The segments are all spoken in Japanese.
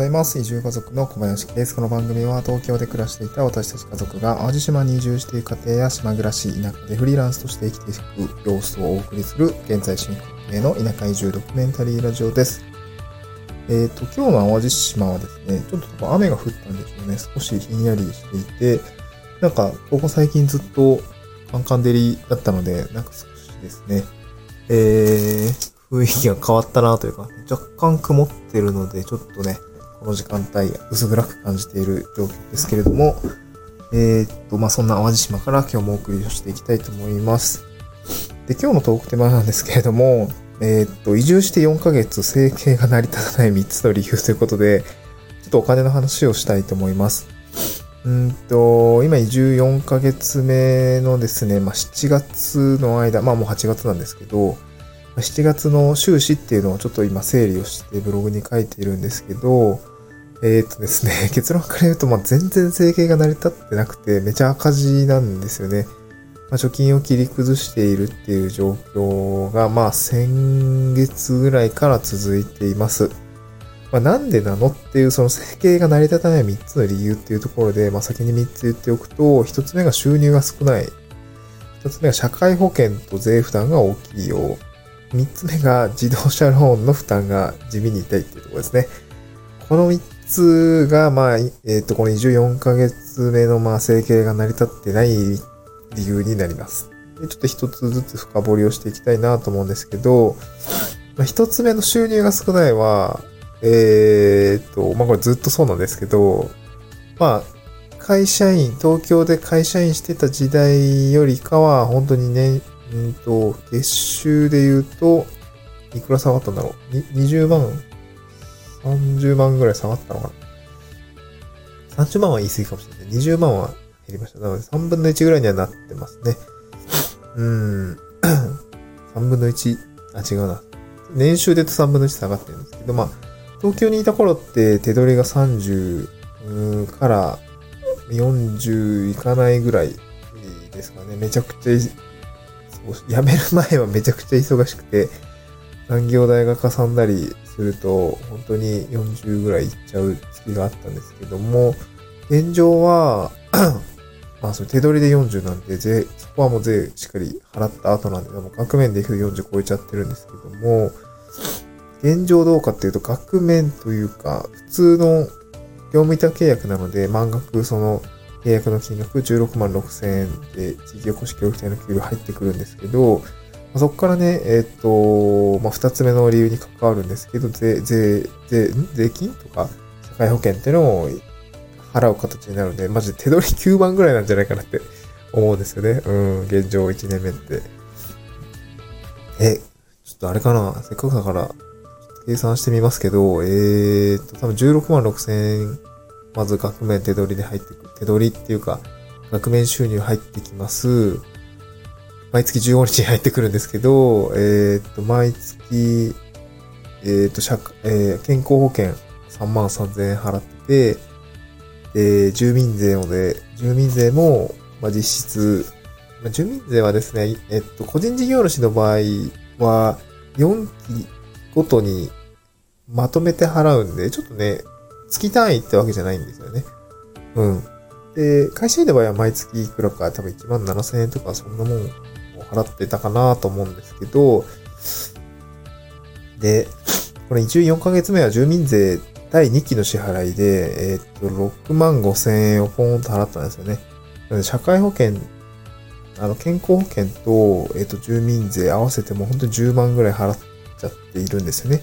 ざいます。移住家族の小林です。この番組は東京で暮らしていた私たち家族が淡路島に移住している家庭や島暮らし、田舎でフリーランスとして生きていく様子をお送りする現在進行形の田舎移住ドキュメンタリーラジオです。えっ、ー、と、今日の淡路島はですね、ちょっと雨が降ったんでしょうね。少しひんやりしていて、なんか、ここ最近ずっとカンカン照りだったので、なんか少しですね、えー、雰囲気が変わったなというか、若干曇ってるので、ちょっとね、この時間帯薄暗く感じている状況ですけれども、えー、っと、まあ、そんな淡路島から今日もお送りをしていきたいと思います。で、今日のトークテーマなんですけれども、えー、っと、移住して4ヶ月生計が成り立たない3つの理由ということで、ちょっとお金の話をしたいと思います。うんと、今移住4ヶ月目のですね、まあ、7月の間、まあもう8月なんですけど、7月の収支っていうのをちょっと今整理をしてブログに書いているんですけど、えー、っとですね、結論から言うと、まあ、全然生計が成り立ってなくて、めちゃ赤字なんですよね。まあ、貯金を切り崩しているっていう状況が、まあ、先月ぐらいから続いています。まあ、なんでなのっていう、その生計が成り立たない3つの理由っていうところで、まあ、先に3つ言っておくと、1つ目が収入が少ない。1つ目が社会保険と税負担が大きいよう。3つ目が自動車ローンの負担が地味に痛いっていうところですね。この3つが、まあ、えっ、ー、と、この24ヶ月目の、まあ、整形が成り立ってない理由になります。でちょっと一つずつ深掘りをしていきたいなと思うんですけど、まあ、一つ目の収入が少ないは、えー、っと、まあ、これずっとそうなんですけど、まあ、会社員、東京で会社員してた時代よりかは、本当にね、うんと、月収で言うと、いくら下がったんだろう？20万 ?30 万ぐらい下がったのかな ?30 万は言い過ぎかもしれない。20万は減りました。なので3分の1ぐらいにはなってますね。うん。3分の1、あ、違うな。年収で言うと3分の1下がってるんですけど、まあ、東京にいた頃って手取りが30から40いかないぐらいですかね。めちゃくちゃ辞める前はめちゃくちゃ忙しくて、残業代がかさんだりすると、本当に40ぐらいいっちゃう月があったんですけども、現状は まあ、それ手取りで40なんで、税、そこはもう税しっかり払った後なんで、も額面でいくと40超えちゃってるんですけども、現状どうかっていうと、額面というか、普通の業務委託契約なので、満額その契約の金額16万6千円で地域おこし協力隊の給料入ってくるんですけど、そこからね、えっ、ー、と、まあ、二つ目の理由に関わるんですけど、税、税、税、税金とか社会保険っていうのを払う形になるので、マジで手取り9万ぐらいなんじゃないかなって 思うんですよね。うん、現状1年目って。え、ちょっとあれかな？せっかくだから、計算してみますけど、えーと、多分16万6千円まず額面手取りで入ってくる。手取りっていうか、額面収入入ってきます。毎月15日に入ってくるんですけど、えー、っと、毎月、えー、っと、社、えー、健康保険3万3000円払ってて、で、住民税をで、住民税も、まあ、実質、まあ、住民税はですね、えっと、個人事業主の場合は、4期ごとにまとめて払うんで、ちょっとね、月単位ってわけじゃないんですよね。うん。で、会社員の場合は毎月いくらか多分1万7000円とかそんなもん払ってたかなと思うんですけど、で、これ一応4ヶ月目は住民税第2期の支払いで、えー、っと、6万5千円をポーンと払ったんですよね。なので、社会保険、あの、健康保険と、えー、っと、住民税合わせても本当に10万ぐらい払っちゃっているんですよね。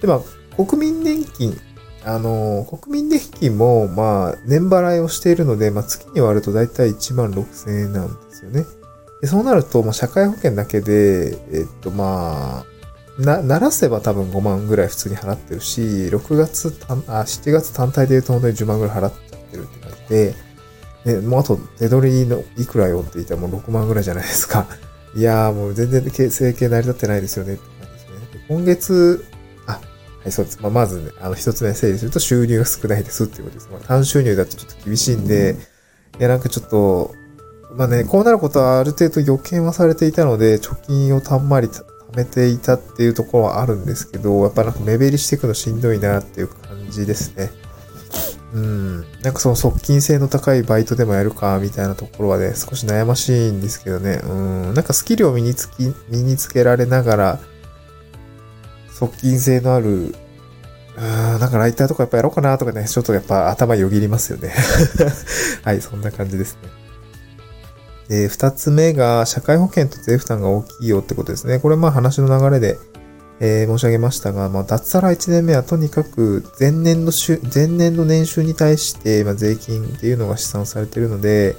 で、まあ、国民年金あの、国民年金も、まあ、年払いをしているので、まあ、月に割ると大体1万6千円なんですよね。でそうなると、まあ、社会保険だけで、えっと、まあ、な、ならせば多分5万ぐらい普通に払ってるし、6月単、あ、7月単体で言うと本当に10万ぐらい払っちゃってるって感じで、で、もうあと手取りのいくらよって言ったらもう6万ぐらいじゃないですか。いやーもう全然生計成り立ってないですよねって感じですね。今月、はい、そうです。まあ、まずね、あの、一つ目整理すると収入が少ないですっていうことです。まあ、単収入だとちょっと厳しいんで、いや、なんかちょっと、まあね、こうなることはある程度予見はされていたので、貯金をたんまり、たんめていたっていうところはあるんですけど、やっぱなんか目減りしていくのしんどいなっていう感じですね。うん。なんかその側近性の高いバイトでもやるか、みたいなところはね、少し悩ましいんですけどね。うん。なんかスキルを身につき、身につけられながら、側近性のある、うん、なんかライターとかやっぱやろうかなとかね、ちょっとやっぱ頭よぎりますよね。はい、そんな感じですね。で、二つ目が、社会保険と税負担が大きいよってことですね。これまあ話の流れで、えー、申し上げましたが、まあ、脱サラ1年目はとにかく前年度収、前年度年収に対して、まあ、税金っていうのが試算されているので、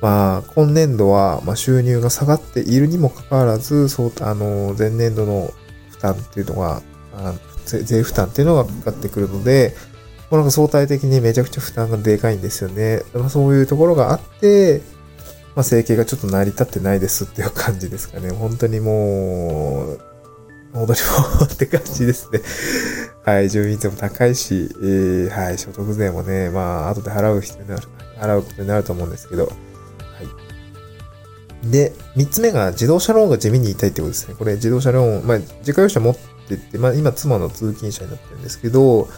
まあ、今年度は、まあ、収入が下がっているにもかかわらず、そう、あの、前年度の負担っていうのが、あ税負担っていうのがかかってくるので、もうなんか相対的にめちゃくちゃ負担がでかいんですよね。まあ、そういうところがあって、まあ、整形がちょっと成り立ってないですっていう感じですかね。本当にもう、戻りもって感じですね。はい、住民税も高いし、えー、はい、所得税もね、まあ、後で払う必要になる、払うことになると思うんですけど、はい。で、三つ目が自動車ローンが地味に痛いってことですね。これ自動車ローン、まあ、自家用車持ってて、まあ、今妻の通勤者になってるんですけど、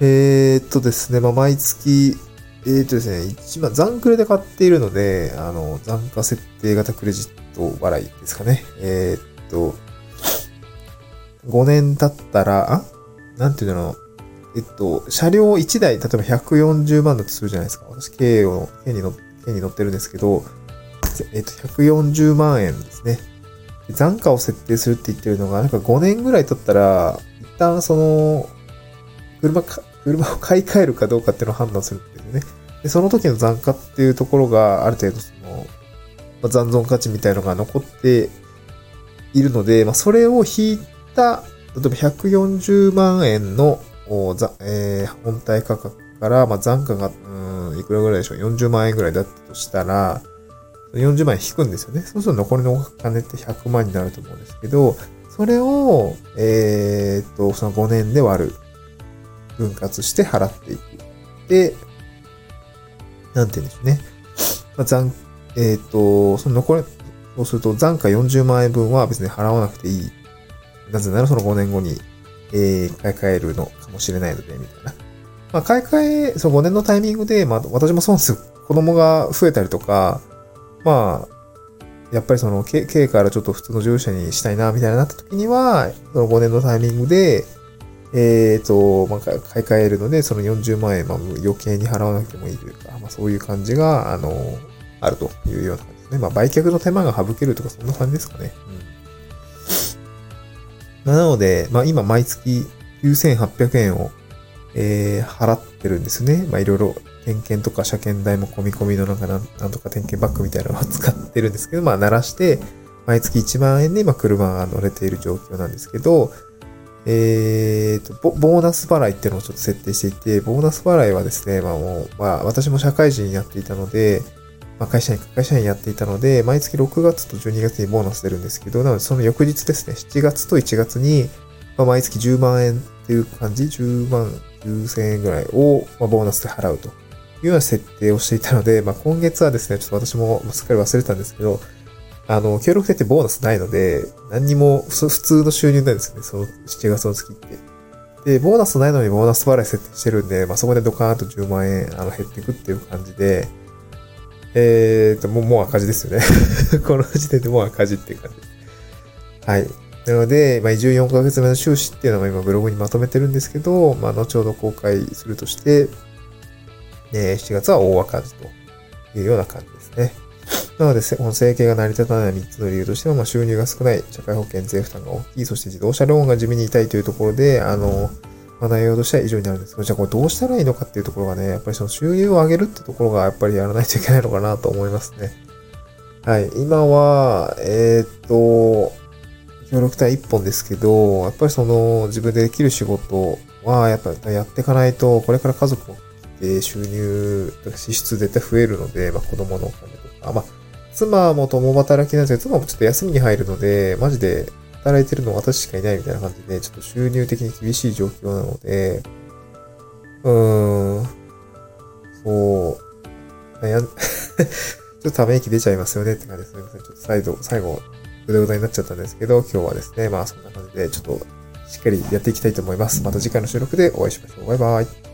えー、っとですね、まあ、毎月、えー、とですね、一番残クレで買っているので、あの、残価設定型クレジット払いですかね。えー、っと、5年経ったら、あなんていうの？えっと、車両1台、例えば140万だとするじゃないですか。私、軽を、軽に乗軽に乗ってるんですけど、えっと、140万円ですね。残価を設定するって言ってるのが、なんか5年ぐらい経ったら、一旦その、車か、車を買い替えるかどうかっていうのを判断するんでよね。で、その時の残価っていうところが、ある程度その、まあ、残存価値みたいのが残っているので、まあ、それを引いた、例えば140万円の、えー、本体価格から、まあ、残価が、うん、いくらぐらいでしょう ?40 万円ぐらいだったとしたら、40万円引くんですよね。そうすると残りのお金って100万になると思うんですけど、それを、えー、っと、その5年で割る。分割して払っていく。で、なんて言うんでしょうね。まあ、残、えー、っと、その残り、そうすると残価40万円分は別に払わなくていいなぜならその5年後に、えー、買い替えるのかもしれないので、みたいな。まあ、買い替え、その5年のタイミングで、まあ、私もそうですよ。子供が増えたりとか、まあ、やっぱりその、K からちょっと普通の乗車にしたいな、みたいになった時には、その5年のタイミングで、えっ、ー、と、まあ、買い替えるので、その40万円、まあ、余計に払わなくてもいいというか、まあ、そういう感じが、あの、あるというような感じですね。まあ、売却の手間が省けるとか、そんな感じですかね。うんなので、まあ今毎月9800円を、えー、払ってるんですね。まあいろいろ点検とか車検代も込み込みのなんかなんとか点検バッグみたいなのを使ってるんですけど、まあ鳴らして、毎月1万円で今車が乗れている状況なんですけど、えーとボ、ーナス払いっていうのをちょっと設定していて、ボーナス払いはですね、まあもう、まあ私も社会人になっていたので、まあ、会社員、会社員やっていたので、毎月6月と12月にボーナス出るんですけど、なのでその翌日ですね、7月と1月に、まあ、毎月10万円っていう感じ、10万9000円ぐらいを、まあ、ボーナスで払うというような設定をしていたので、まあ、今月はですね、ちょっと私もすっかり忘れたんですけど、あの、協力店ってボーナスないので、何にも普通の収入なんですよね、その7月の月って。で、ボーナスないのにボーナス払い設定してるんで、まあ、そこでドカーンと10万円あの減っていくっていう感じで、えーと、もう、もう赤字ですよね この時点でもう赤字っていう感じです。はい。なので、まあ、移住4ヶ月目の収支っていうのは今ブログにまとめてるんですけど、まあ、後ほど公開するとして、えー、7月は大赤字というような感じですね。なので、この整形が成り立たない3つの理由としては、まあ、収入が少ない、社会保険税負担が大きい、そして自動車ローンが地味に痛いというところで、あの、まあ、内容としては以上になるんですけど、じゃあこれどうしたらいいのかっていうところがね、やっぱりその収入を上げるってところがやっぱりやらないといけないのかなと思いますね。はい。今は、えー、っと、協力隊一本ですけど、やっぱりその自分でできる仕事はやっぱりやっていかないと、これから家族も収入、支出絶対増えるので、まあ子供のお金とか、まあ妻も共働きなんですけど、妻もちょっと休みに入るので、マジで働いてるの私しかいないみたいな感じで、ちょっと収入的に厳しい状況なので、うーん、そう、悩ん、ちょっとため息出ちゃいますよねって感じですね。ちょっと再度、最後、ぐだぐだになっちゃったんですけど、今日はですね、まあそんな感じでちょっとしっかりやっていきたいと思います。また次回の収録でお会いしましょう。バイバイ。